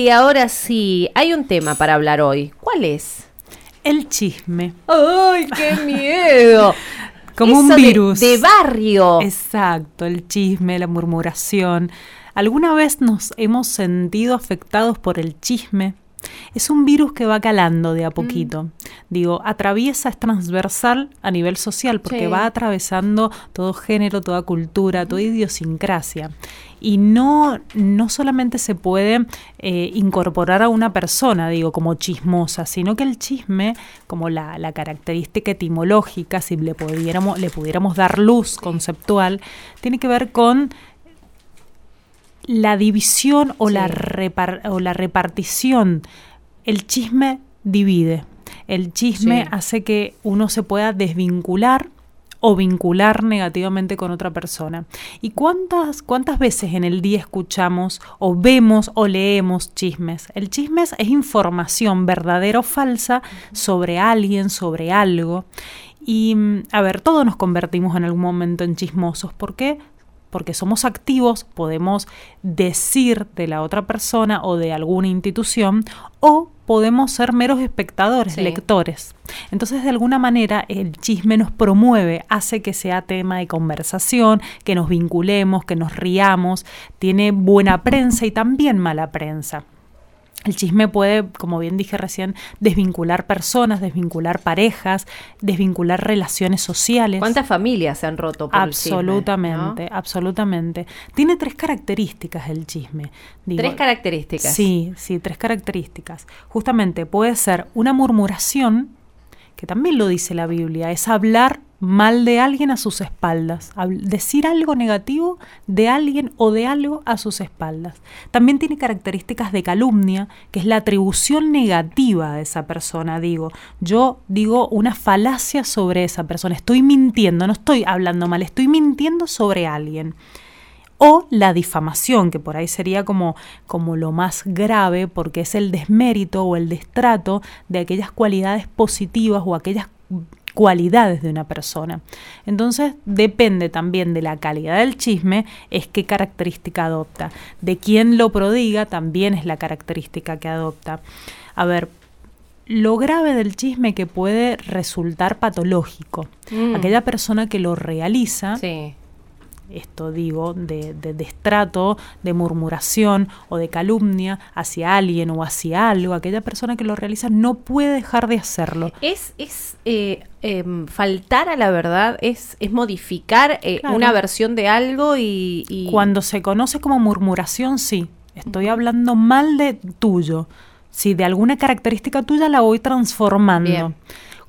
sí, ahora sí. Hay un tema para hablar hoy. ¿Cuál es? El chisme. ¡Ay, qué miedo! Como un de- virus. De, barrio. Exacto, el chisme, la murmuración. ¿Alguna vez nos hemos sentido afectados por el chisme? Es un virus que va calando de a poquito. Digo, atraviesa, es transversal a nivel social, porque Sí. va atravesando todo género, toda cultura, toda idiosincrasia. Y no, no solamente se puede eh, incorporar a una persona, digo, como chismosa, sino que el chisme, como la, la característica etimológica, si le pudiéramos, le pudiéramos dar luz conceptual, tiene que ver con la división o, la Sí. repar- o la repartición. El chisme divide. El chisme Sí. hace que uno se pueda desvincular o vincular negativamente con otra persona. ¿Y cuántas, cuántas veces en el día escuchamos o vemos o leemos chismes? El chisme es información verdadera o falsa sobre alguien, sobre algo. Y, mm, a ver, todos nos convertimos en algún momento en chismosos. ¿Por qué? Porque somos activos, podemos decir de la otra persona o de alguna institución, o podemos ser meros espectadores, Sí. lectores. Entonces, de alguna manera, el chisme nos promueve, hace que sea tema de conversación, que nos vinculemos, que nos riamos, tiene buena prensa y también mala prensa. El chisme puede, como bien dije recién, desvincular personas, desvincular parejas, desvincular relaciones sociales. ¿Cuántas familias se han roto por el chisme, Absolutamente, no? absolutamente. Tiene tres características el chisme. Digo, Tres características. Sí, sí, tres características. Justamente puede ser una murmuración, que también lo dice la Biblia, es hablar mal de alguien a sus espaldas, decir algo negativo de alguien o de algo a sus espaldas. También tiene características de calumnia, que es la atribución negativa de esa persona, digo. Yo digo una falacia sobre esa persona, estoy mintiendo, no estoy hablando mal, estoy mintiendo sobre alguien o la difamación, que por ahí sería como, como lo más grave, porque es el desmérito o el destrato de aquellas cualidades positivas o aquellas cualidades de una persona. Entonces depende también de la calidad del chisme, es qué característica adopta. De quién lo prodiga también es la característica que adopta. A ver, lo grave del chisme que puede resultar patológico. Mm. Aquella persona que lo realiza Sí. Esto digo, de, de destrato, de murmuración o de calumnia hacia alguien o hacia algo, aquella persona que lo realiza no puede dejar de hacerlo. Es, es eh, em, faltar a la verdad, es, es modificar eh, Claro. una versión de algo y... y- Cuando se conoce como murmuración, sí, estoy hablando mal de tuyo. Si de alguna característica tuya la voy transformando. Bien.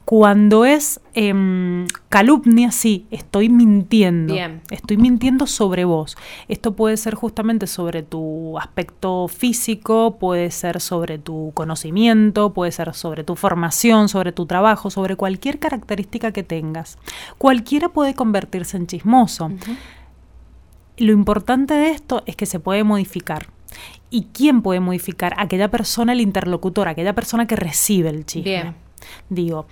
Cuando es em, calumnia, sí, estoy mintiendo. Bien. Estoy mintiendo sobre vos. Esto puede ser justamente sobre tu aspecto físico, puede ser sobre tu conocimiento, puede ser sobre tu formación, sobre tu trabajo, sobre cualquier característica que tengas. Cualquiera puede convertirse en chismoso. Lo importante de esto es que se puede modificar. ¿Y quién puede modificar? Aquella persona, el interlocutor, aquella persona que recibe el chisme. Bien. Digo,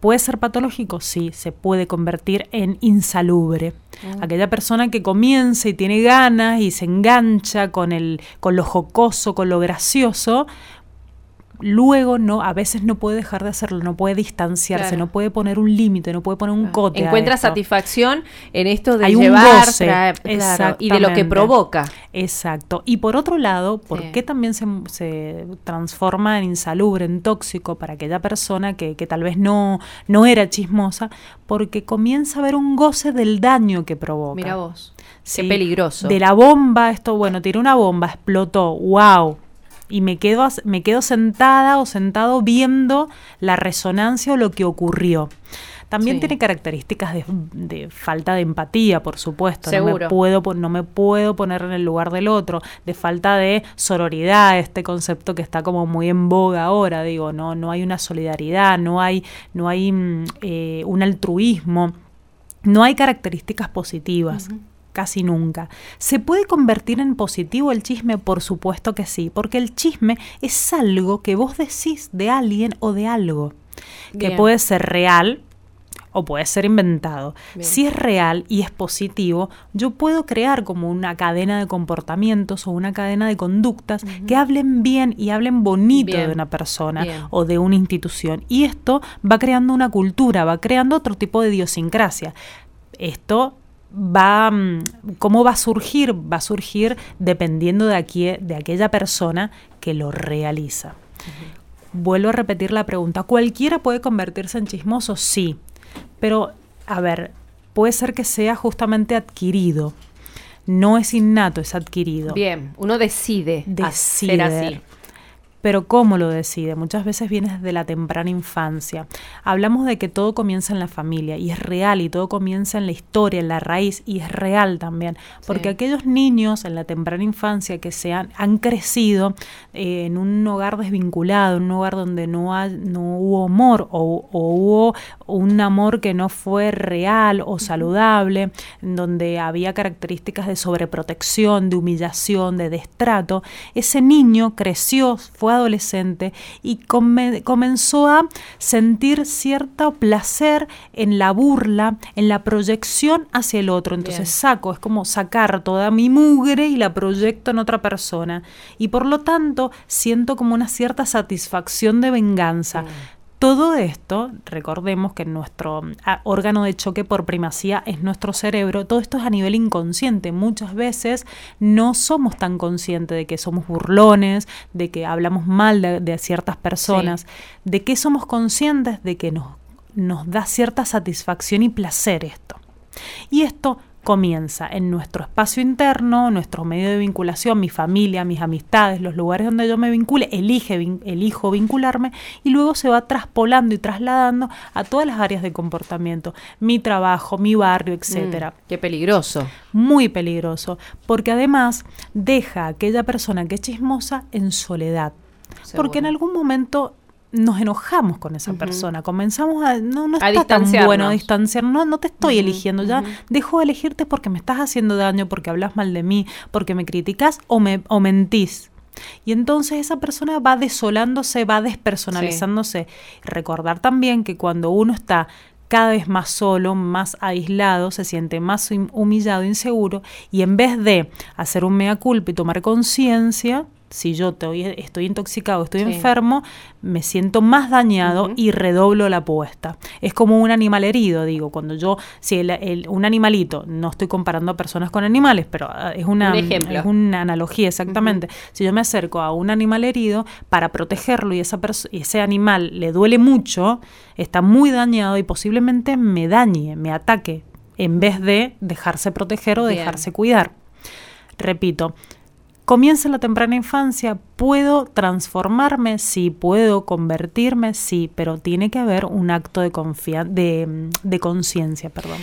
¿puede ser patológico? Sí, se puede convertir en insalubre. Aquella persona que comienza y tiene ganas y se engancha con, el, con lo jocoso, con lo gracioso, luego no, a veces no puede dejar de hacerlo, no puede distanciarse, Claro. no puede poner un límite, no puede poner un cote. Encuentra satisfacción en esto de Hay un goce, traer, claro, y de lo que provoca. Exacto. Y por otro lado, ¿por Sí. qué también se, se transforma en insalubre, en tóxico para aquella persona que, que tal vez no, no era chismosa? Porque comienza a ver un goce del daño que provoca. Mira vos. Sí, Qué peligroso. De la bomba, esto, bueno, tiró una bomba, explotó, wow. Y me quedo, me quedo sentada o sentado viendo la resonancia o lo que ocurrió. También Sí. tiene características de, de falta de empatía, por supuesto. No me, puedo, no me puedo poner en el lugar del otro. De falta de sororidad, este concepto que está como muy en boga ahora. Digo, no, no hay una solidaridad, no hay, no hay mm, eh, un altruismo. No hay características positivas. Casi nunca. ¿Se puede convertir en positivo el chisme? Por supuesto que sí, porque el chisme es algo que vos decís de alguien o de algo, que puede ser real o puede ser inventado. Si es real y es positivo, yo puedo crear como una cadena de comportamientos o una cadena de conductas que hablen bien y hablen bonito de una persona o de una institución. Y esto va creando una cultura, va creando otro tipo de idiosincrasia. Esto va, mm, ¿cómo va a surgir? Va a surgir dependiendo de, aquí, de aquella persona que lo realiza. Vuelvo a repetir la pregunta. ¿Cualquiera puede convertirse en chismoso? Sí. Pero, a ver, puede ser que sea justamente adquirido. No es innato, es adquirido. Bien, uno decide, decide. así pero ¿cómo lo decide? Muchas veces viene desde la temprana infancia. Hablamos de que todo comienza en la familia y es real y todo comienza en la historia, en la raíz y es real también, porque aquellos niños en la temprana infancia que se han, crecido eh, en un hogar desvinculado, en un hogar donde no, no hubo amor o, o, hubo un amor que no fue real o saludable, donde había características de sobreprotección, de humillación, de destrato, ese niño creció, fue adolescente y comenzó a sentir cierto placer en la burla, en la proyección hacia el otro. Entonces saco, es como sacar toda mi mugre y la proyecto en otra persona. Y por lo tanto siento como una cierta satisfacción de venganza. Mm. Todo esto, recordemos que nuestro ah, órgano de choque por primacía es nuestro cerebro, todo esto es a nivel inconsciente. Muchas veces no somos tan conscientes de que somos burlones, de que hablamos mal de, ciertas personas, de que somos conscientes de que nos, nos da cierta satisfacción y placer esto. Y esto comienza en nuestro espacio interno, nuestro medio de vinculación, mi familia, mis amistades, los lugares donde yo me vincule, elige, elijo vincularme y luego se va traspolando y trasladando a todas las áreas de comportamiento, mi trabajo, mi barrio, etcétera. Mm, qué peligroso. Muy peligroso, porque además deja a aquella persona que es chismosa en soledad. Porque en algún momento nos enojamos con esa persona, comenzamos a, no, no está tan bueno distanciar, no, no te estoy eligiendo, ya dejo de elegirte porque me estás haciendo daño, porque hablas mal de mí, porque me criticas o, me, o mentís. Y entonces esa persona va desolándose, va despersonalizándose. Recordar también que cuando uno está cada vez más solo, más aislado, se siente más humillado, inseguro, y en vez de hacer un mea culpa y tomar conciencia, si yo estoy intoxicado, estoy enfermo, me siento más dañado y redoblo la apuesta. Es como un animal herido, digo, cuando yo, si el, un animalito, no estoy comparando a personas con animales, pero ah, es una, es una analogía exactamente. Si yo me acerco a un animal herido para protegerlo y esa ese animal le duele mucho, está muy dañado y posiblemente me dañe, me ataque, en vez de dejarse proteger o dejarse cuidar. Repito, Comienza en la temprana infancia, puedo transformarme, sí, puedo convertirme, sí, pero tiene que haber un acto de, de, de conciencia, perdón.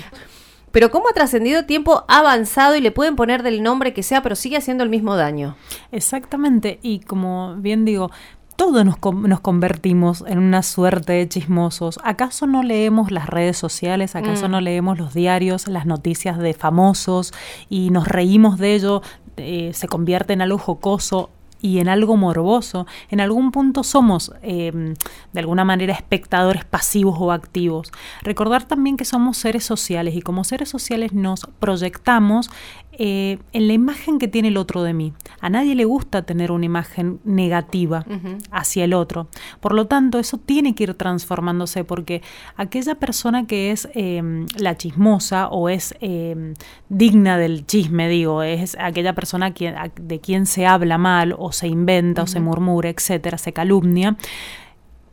Pero ¿cómo ha trascendido tiempo avanzado y le pueden poner del nombre que sea, pero sigue haciendo el mismo daño? Exactamente, y como bien digo, todos nos, nos, convertimos en una suerte de chismosos. ¿Acaso no leemos las redes sociales? ¿Acaso mm. no leemos los diarios, las noticias de famosos y nos reímos de ello eh, se convierte en algo jocoso y en algo morboso, en algún punto somos em, de alguna manera espectadores pasivos o activos. Recordar también que somos seres sociales y como seres sociales nos proyectamos eh, en la imagen que tiene el otro de mí. A nadie le gusta tener una imagen negativa hacia el otro. Por lo tanto, eso tiene que ir transformándose porque aquella persona que es em, la chismosa o es em, digna del chisme, digo, es aquella persona de quien se habla mal o se inventa o se murmura, etcétera, se calumnia,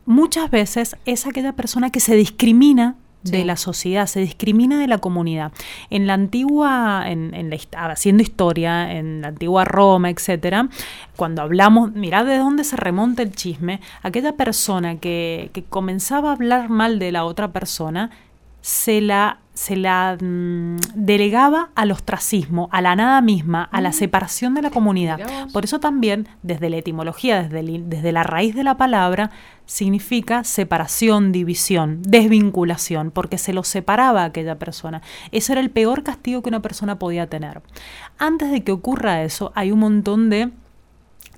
muchas veces es aquella persona que se discrimina de la sociedad, se discrimina de la comunidad. En la antigua, en, en la, haciendo historia, en la antigua Roma, etcétera, cuando hablamos, mirad de dónde se remonta el chisme, aquella persona que, que comenzaba a hablar mal de la otra persona, se la se la mm, delegaba al ostracismo, a la nada misma, a la mm. separación de la comunidad. Por eso también, desde la etimología, desde, desde la raíz de la palabra, significa separación, división, desvinculación, porque se lo separaba a aquella persona. Eso era el peor castigo que una persona podía tener. Antes de que ocurra eso, hay un montón de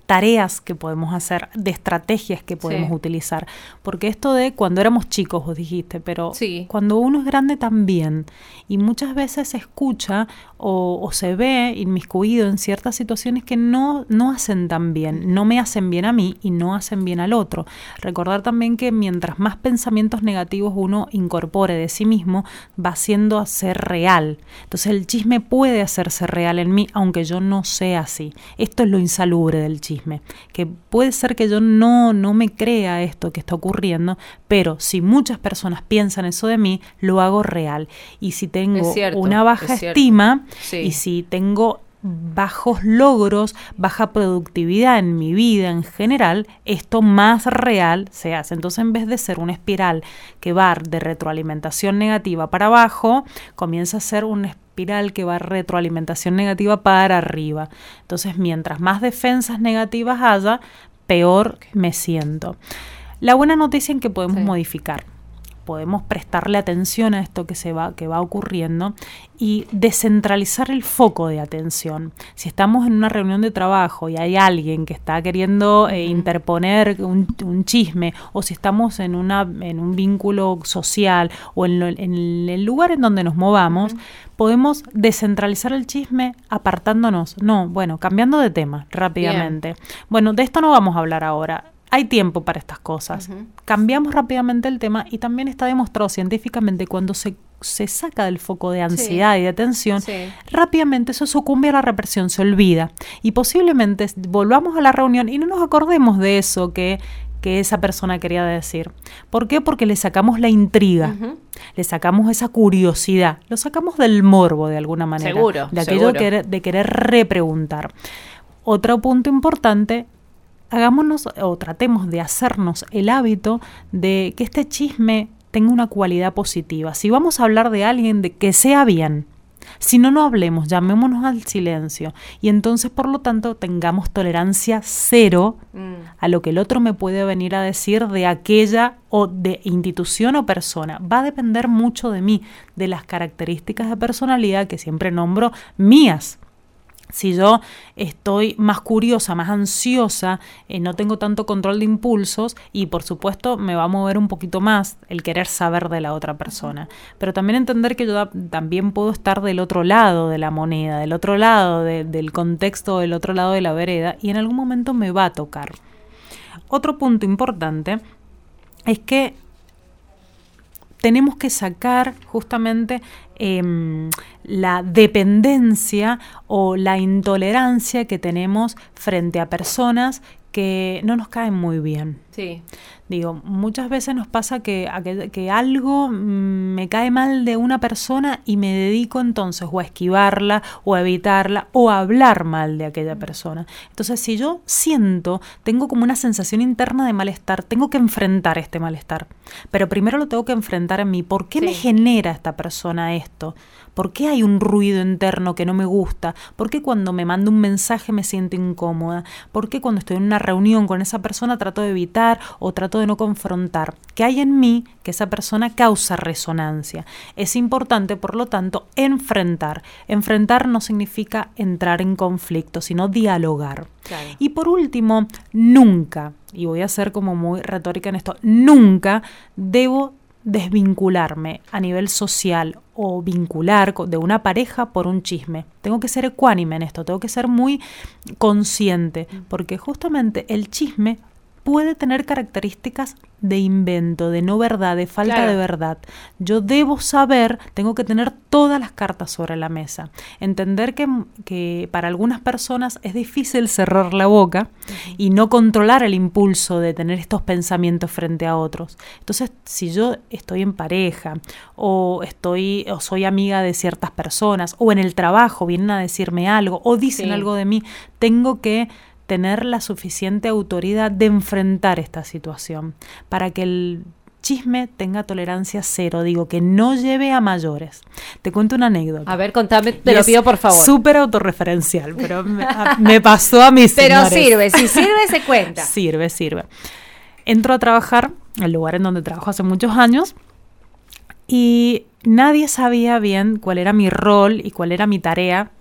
tareas que podemos hacer, de estrategias que podemos Sí. utilizar. Porque esto de cuando éramos chicos, vos dijiste, pero Sí. cuando uno es grande también, y muchas veces se escucha o, o se ve inmiscuido en ciertas situaciones que no, no hacen tan bien, no me hacen bien a mí y no hacen bien al otro. Recordar también que mientras más pensamientos negativos uno incorpore de sí mismo, va haciendo a ser real. Entonces el chisme puede hacerse real en mí, aunque yo no sea así. Esto es lo insalubre del chisme, que puede ser que yo no, no me crea esto que está ocurriendo, pero si muchas personas piensan eso de mí, lo hago real. Y si tengo Es cierto, una baja es estima Sí. y si tengo bajos logros, baja productividad en mi vida en general, esto más real se hace. Entonces, en vez de ser una espiral que va de retroalimentación negativa para abajo, comienza a ser una espiral que va retroalimentación negativa para arriba. Entonces, mientras más defensas negativas haya, peor me siento. La buena noticia es que podemos Sí. modificar podemos prestarle atención a esto que se va que va ocurriendo y descentralizar el foco de atención. Si estamos en una reunión de trabajo y hay alguien que está queriendo eh, interponer un, un chisme o si estamos en una en un vínculo social o en, lo- en el lugar en donde nos movamos, podemos descentralizar el chisme apartándonos. No, bueno, cambiando de tema rápidamente. Bueno, de esto no vamos a hablar ahora. Hay tiempo para estas cosas. Cambiamos rápidamente el tema y también está demostrado científicamente cuando se, se saca del foco de ansiedad y de tensión, Sí. rápidamente eso sucumbe a la represión, se olvida. Y posiblemente volvamos a la reunión y no nos acordemos de eso que, que esa persona quería decir. ¿Por qué? Porque le sacamos la intriga. Le sacamos esa curiosidad, lo sacamos del morbo de alguna manera, Seguro, de aquello seguro. de querer repreguntar. Otro punto importante, hagámonos o tratemos de hacernos el hábito de que este chisme tenga una cualidad positiva. Si vamos a hablar de alguien, de que sea bien. Si no, no hablemos, llamémonos al silencio. Y entonces, por lo tanto, tengamos tolerancia cero Mm. a lo que el otro me puede venir a decir de aquella o de institución o persona. Va a depender mucho de mí, de las características de personalidad que siempre nombro mías. Si yo estoy más curiosa, más ansiosa, eh, no tengo tanto control de impulsos y por supuesto me va a mover un poquito más el querer saber de la otra persona. Pero también entender que yo también puedo estar del otro lado de la moneda, del otro lado de- del contexto, del otro lado de la vereda y en algún momento me va a tocar. Otro punto importante es que tenemos que sacar justamente em, la dependencia o la intolerancia que tenemos frente a personas que no nos caen muy bien. Sí. Digo, muchas veces nos pasa que, que, que algo mm, me cae mal de una persona y me dedico entonces o a esquivarla o a evitarla o a hablar mal de aquella persona. Entonces, si yo siento, tengo como una sensación interna de malestar, tengo que enfrentar este malestar. Pero primero lo tengo que enfrentar en mí. ¿Por qué me genera esta persona esto? ¿Por qué hay un ruido interno que no me gusta? ¿Por qué cuando me manda un mensaje me siento incómoda? ¿Por qué cuando estoy en una reunión con esa persona trato de evitar o trato de no confrontar? ¿Qué hay en mí que esa persona causa resonancia? Es importante, por lo tanto, enfrentar. Enfrentar no significa entrar en conflicto, sino dialogar. Claro. Y por último, nunca, y voy a ser como muy retórica en esto, nunca debo desvincularme a nivel social o vincular de una pareja por un chisme. Tengo que ser ecuánime en esto, tengo que ser muy consciente, porque justamente el chisme puede tener características de invento, de no verdad, de falta Claro. de verdad. Yo debo saber, tengo que tener todas las cartas sobre la mesa. Entender que, que para algunas personas es difícil cerrar la boca y no controlar el impulso de tener estos pensamientos frente a otros. Entonces, si yo estoy en pareja o estoy o soy amiga de ciertas personas o en el trabajo vienen a decirme algo o dicen Sí. algo de mí, tengo que tener la suficiente autoridad de enfrentar esta situación para que el chisme tenga tolerancia cero, digo, que no lleve a mayores. Te cuento una anécdota. A ver, contame, te Y lo pido por favor. Súper autorreferencial, pero me, a- me pasó a mí. Pero sirve, si sirve se cuenta. Sirve, sirve. Entro a trabajar, al lugar en donde trabajo hace muchos años, y nadie sabía bien cuál era mi rol y cuál era mi tarea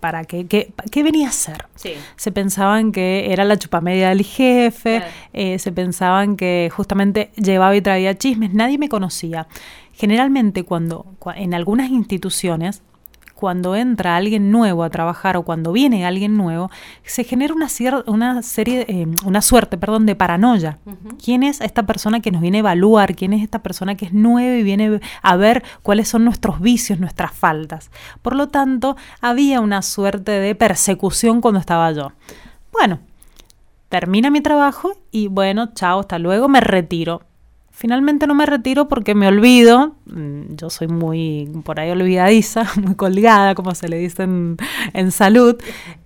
para qué, qué, venía a ser. Sí. Se pensaban que era la chupamedia del jefe, Claro. eh, se pensaban que justamente llevaba y traía chismes, nadie me conocía. Generalmente cuando cua- en algunas instituciones cuando entra alguien nuevo a trabajar o cuando viene alguien nuevo, se genera una, una serie, eh, una suerte, perdón, de paranoia. ¿Quién es esta persona que nos viene a evaluar? ¿Quién es esta persona que es nueva y viene a ver cuáles son nuestros vicios, nuestras faltas? Por lo tanto, había una suerte de persecución cuando estaba yo. Bueno, termina mi trabajo y bueno, chao, hasta luego, me retiro. Finalmente no me retiro porque me olvido, mm, yo soy muy por ahí olvidadiza, muy colgada, como se le dice en, en salud,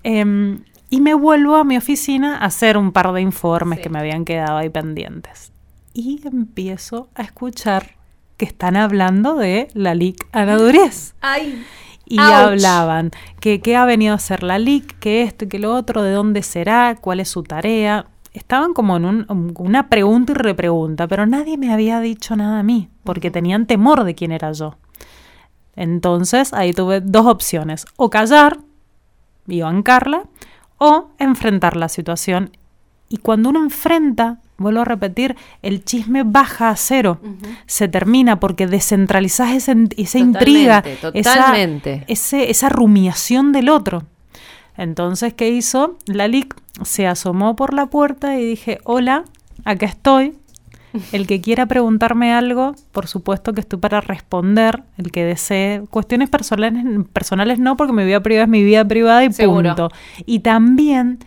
em, y me vuelvo a mi oficina a hacer un par de informes Sí. que me habían quedado ahí pendientes. Y empiezo a escuchar que están hablando de la LIC Ana Duriez. Ay. Y Ouch. hablaban que qué ha venido a hacer la LIC, que esto y que lo otro, de dónde será, cuál es su tarea. Estaban como en un- un- una pregunta y repregunta, pero nadie me había dicho nada a mí, porque tenían temor de quién era yo. Entonces ahí tuve dos opciones, o callar y bancarla, o enfrentar la situación. Y cuando uno enfrenta, vuelvo a repetir, el chisme baja a cero. Se termina porque descentralizás ese, esa intriga, Totalmente, esa- ese- esa rumiación del otro. Entonces, ¿qué hizo? La LIC se asomó por la puerta y dije, hola, acá estoy. El que quiera preguntarme algo, por supuesto que estoy para responder. El que desee cuestiones personales, personales no, porque mi vida privada es mi vida privada y Seguro. punto. Y también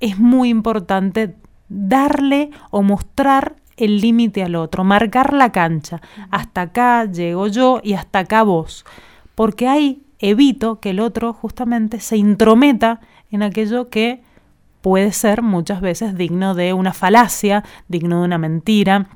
es muy importante darle o mostrar el límite al otro, marcar la cancha. Hasta acá llego yo y hasta acá vos. Porque ahí evito que el otro justamente se intrometa en aquello que puede ser muchas veces digno de una falacia, digno de una mentira,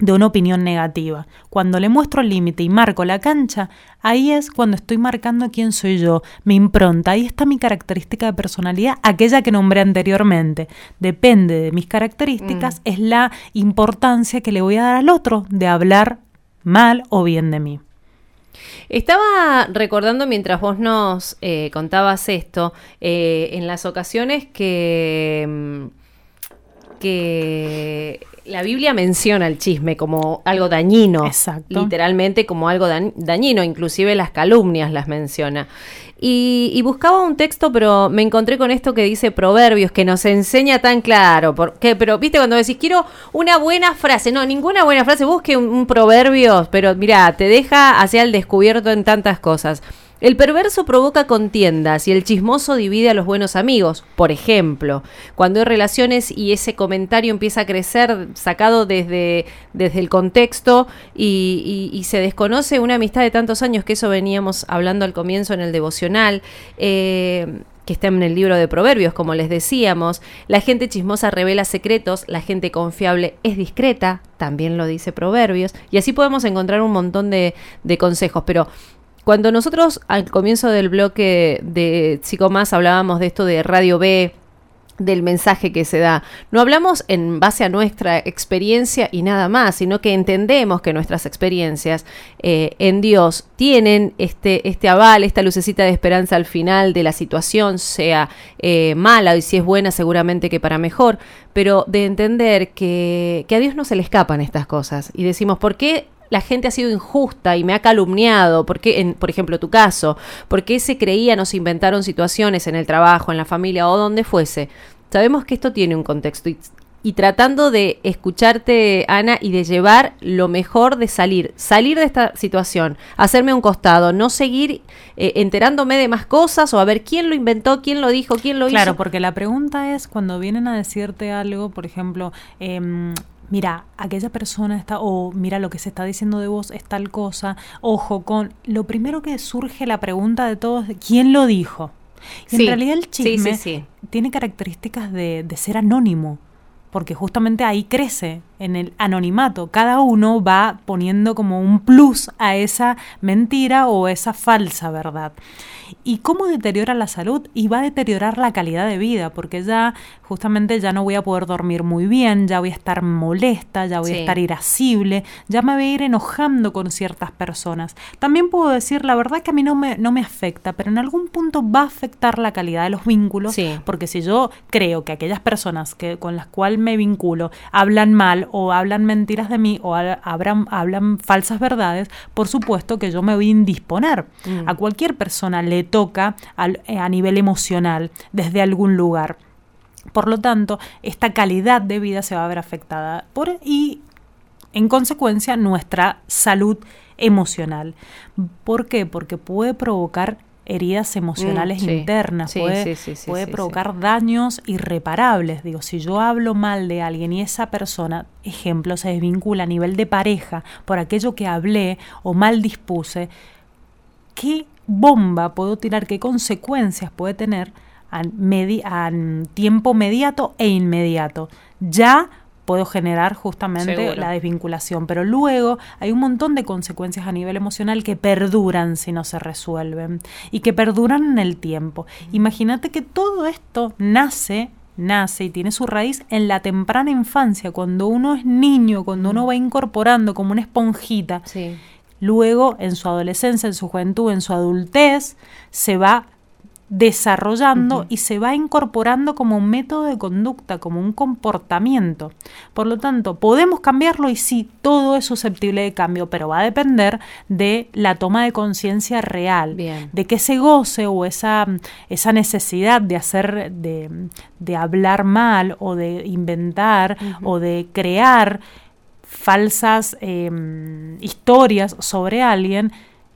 de una opinión negativa. Cuando le muestro el límite y marco la cancha, ahí es cuando estoy marcando quién soy yo, mi impronta, ahí está mi característica de personalidad, aquella que nombré anteriormente. Depende de mis características, es la importancia que le voy a dar al otro de hablar mal o bien de mí. Estaba recordando mientras vos nos eh, contabas esto, eh, en las ocasiones que, mm, que la Biblia menciona el chisme como algo dañino. Exacto. Literalmente como algo dañ- dañino, inclusive las calumnias las menciona. Y, y buscaba un texto, pero me encontré con esto que dice Proverbios, que nos enseña tan claro. Porque, pero, viste, cuando decís, quiero una buena frase. No, ninguna buena frase. Busque un, un proverbio, pero mira, te deja hacia el descubierto en tantas cosas. El perverso provoca contiendas y el chismoso divide a los buenos amigos. Por ejemplo, cuando hay relaciones y ese comentario empieza a crecer sacado desde, desde el contexto y, se desconoce una amistad de tantos años, que eso veníamos hablando al comienzo en el devocional. eh, que está en el libro de Proverbios, como les decíamos. La gente chismosa revela secretos, la gente confiable es discreta, también lo dice Proverbios, y así podemos encontrar un montón de consejos. Pero cuando nosotros al comienzo del bloque de Psicomás hablábamos de esto de Radio B, del mensaje que se da. No hablamos en base a nuestra experiencia y nada más, sino que entendemos que nuestras experiencias eh, en Dios tienen este, este aval, esta lucecita de esperanza al final de la situación, sea eh, mala y si es buena seguramente que para mejor, pero de entender que, que a Dios no se le escapan estas cosas y decimos, ¿por qué la gente ha sido injusta y me ha calumniado, porque en, por ejemplo, tu caso, porque se creían o se inventaron situaciones en el trabajo, en la familia o donde fuese. Sabemos que esto tiene un contexto y, y tratando de escucharte, Ana, y de llevar lo mejor de salir, salir de esta situación, hacerme un costado, no seguir eh, enterándome de más cosas o a ver quién lo inventó, quién lo dijo, quién lo Claro, hizo. porque la pregunta es cuando vienen a decirte algo, por ejemplo, em, mira, aquella persona está, o mira lo que se está diciendo de vos es tal cosa, ojo con, lo primero que surge la pregunta de todos, ¿quién lo dijo? Y Sí, en realidad el chisme sí, sí. tiene características de, de ser anónimo, porque justamente ahí crece en el anonimato. Cada uno va poniendo como un plus a esa mentira o esa falsa verdad. ¿Y cómo deteriora la salud? Y va a deteriorar la calidad de vida, porque ya justamente ya no voy a poder dormir muy bien, ya voy a estar molesta, ya voy a estar irascible, ya me voy a ir enojando con ciertas personas. También puedo decir, la verdad que a mí no me, no me afecta, pero en algún punto va a afectar la calidad de los vínculos, porque si yo creo que aquellas personas que, con las cuales me vinculo hablan mal o hablan mentiras de mí o hablan, hablan falsas verdades, por supuesto que yo me voy a indisponer. Mm. A cualquier persona le toca eh, a nivel emocional desde algún lugar. Por lo tanto, esta calidad de vida se va a ver afectada por, y, en consecuencia, nuestra salud emocional. ¿Por qué? Porque puede provocar heridas emocionales mm, internas, puede, puede provocar daños irreparables. Digo, si yo hablo mal de alguien y esa persona, ejemplo, se desvincula a nivel de pareja por aquello que hablé o mal dispuse, ¿qué bomba puedo tirar, qué consecuencias puede tener a, tiempo mediato e inmediato. Ya puedo generar justamente la desvinculación, pero luego hay un montón de consecuencias a nivel emocional que perduran si no se resuelven y que perduran en el tiempo. Imagínate que todo esto nace nace y tiene su raíz en la temprana infancia, cuando uno es niño, cuando uno va incorporando como una esponjita. Sí. Luego en su adolescencia, en su juventud, en su adultez, se va desarrollando y se va incorporando como un método de conducta, como un comportamiento. Por lo tanto, podemos cambiarlo y sí, todo es susceptible de cambio, pero va a depender de la toma de conciencia real, de que ese goce o esa, esa necesidad de hacer, de, de hablar mal o de inventar o de crear falsas em, historias sobre alguien,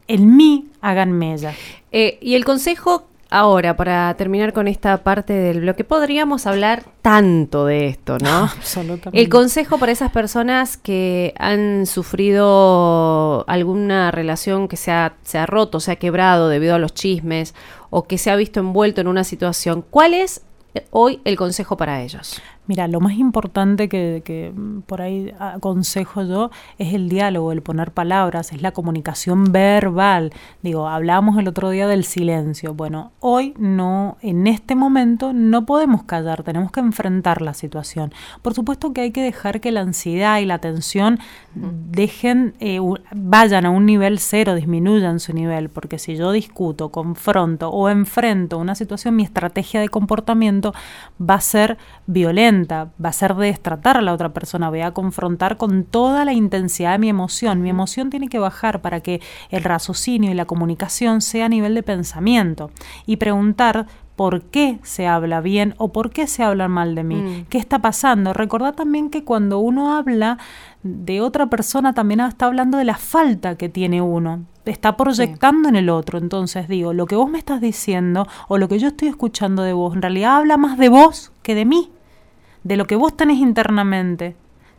en mí hagan mella. Eh, y el consejo ahora, para terminar con esta parte del bloque, podríamos hablar tanto de esto, ¿no? Absolutamente. El consejo para esas personas que han sufrido alguna relación que se ha, se ha roto, se ha quebrado debido a los chismes o que se ha visto envuelto en una situación, ¿cuál es hoy el consejo para ellos? Mira, lo más importante que, por ahí aconsejo yo es el diálogo, el poner palabras, es la comunicación verbal. Digo, hablábamos el otro día del silencio. Bueno, hoy no, en este momento no podemos callar, tenemos que enfrentar la situación. Por supuesto que hay que dejar que la ansiedad y la tensión dejen, eh, vayan a un nivel cero, disminuyan su nivel, porque si yo discuto, confronto o enfrento una situación, mi estrategia de comportamiento va a ser violenta va a ser de destratar a la otra persona, voy a confrontar con toda la intensidad de mi emoción. Mi emoción tiene que bajar para que el raciocinio y la comunicación sea a nivel de pensamiento y preguntar por qué se habla bien o por qué se habla mal de mí, mm. qué está pasando. Recordad también que cuando uno habla de otra persona también está hablando de la falta que tiene uno, está proyectando en el otro. Entonces digo, lo que vos me estás diciendo o lo que yo estoy escuchando de vos en realidad habla más de vos que de mí de lo que vos tenés internamente,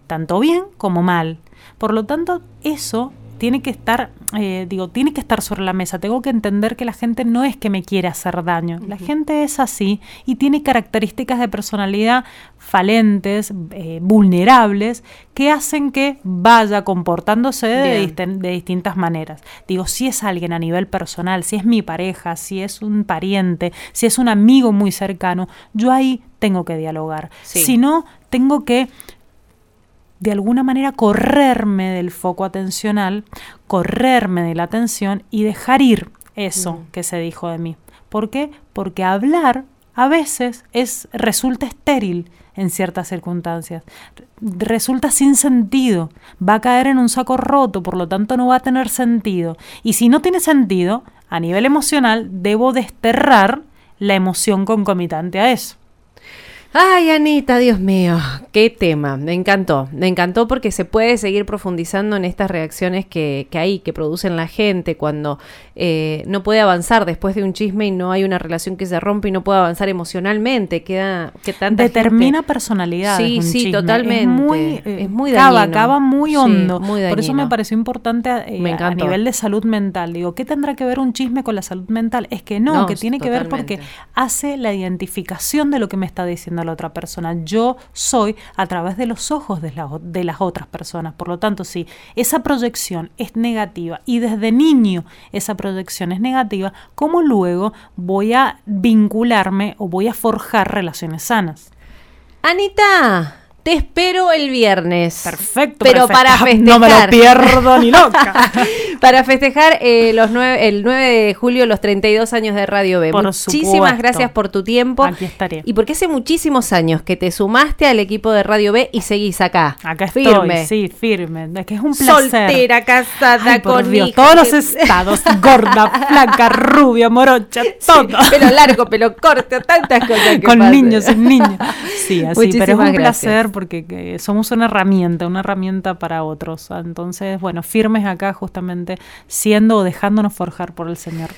tanto bien como mal. Por lo tanto, eso tiene que estar, eh, digo, tiene que estar sobre la mesa. Tengo que entender que la gente no es que me quiere hacer daño. La gente es así y tiene características de personalidad falentes, eh, vulnerables, que hacen que vaya comportándose de, de, distintas maneras. Digo, si es alguien a nivel personal, si es mi pareja, si es un pariente, si es un amigo muy cercano, yo ahí tengo que dialogar. Si no, tengo que de alguna manera correrme del foco atencional, correrme de la atención y dejar ir eso que se dijo de mí. ¿Por qué? Porque hablar a veces es resulta estéril en ciertas circunstancias. Resulta sin sentido, va a caer en un saco roto, por lo tanto no va a tener sentido. Y si no tiene sentido, a nivel emocional, debo desterrar la emoción concomitante a eso. Ay, Anita, Dios mío, qué tema. Me encantó. Me encantó porque se puede seguir profundizando en estas reacciones que, que hay, que producen la gente cuando eh, no puede avanzar después de un chisme y no hay una relación que se rompe y no puede avanzar emocionalmente. Queda que tanta Determina personalidad. Sí, sí, totalmente. Es muy, eh, es muy Acaba muy hondo. Por eso me pareció importante eh, a nivel de salud mental. Digo, ¿qué tendrá que ver un chisme con la salud mental? Es que no, que tiene que ver porque hace la identificación de lo que me está diciendo la otra persona. Yo soy a través de los ojos de, de las otras personas. Por lo tanto, si esa proyección es negativa y desde niño esa proyección es negativa, ¿cómo luego voy a vincularme o voy a forjar relaciones sanas? Anita, te espero el viernes. Perfecto. Pero para festejar. No me lo pierdo ni loca. para festejar eh, los nueve, el 9 de julio los 32 años de Radio B. Por Muchísimas supuesto. gracias por tu tiempo. Aquí estaré. Y porque hace muchísimos años que te sumaste al equipo de Radio B y seguís acá. Acá estoy, firme. sí, firme. Es que es un placer. Soltera, casada, Ay, con Dios, todos los estados, gorda, flaca, rubia, morocha, todo. Sí, pelo largo, pelo corto, tantas cosas que Con niños, sin niños. Sí, así, pero es Muchísimas un gracias. placer porque que somos una herramienta, una herramienta para otros. Entonces, bueno, firmes acá justamente siendo o dejándonos forjar por el Señor.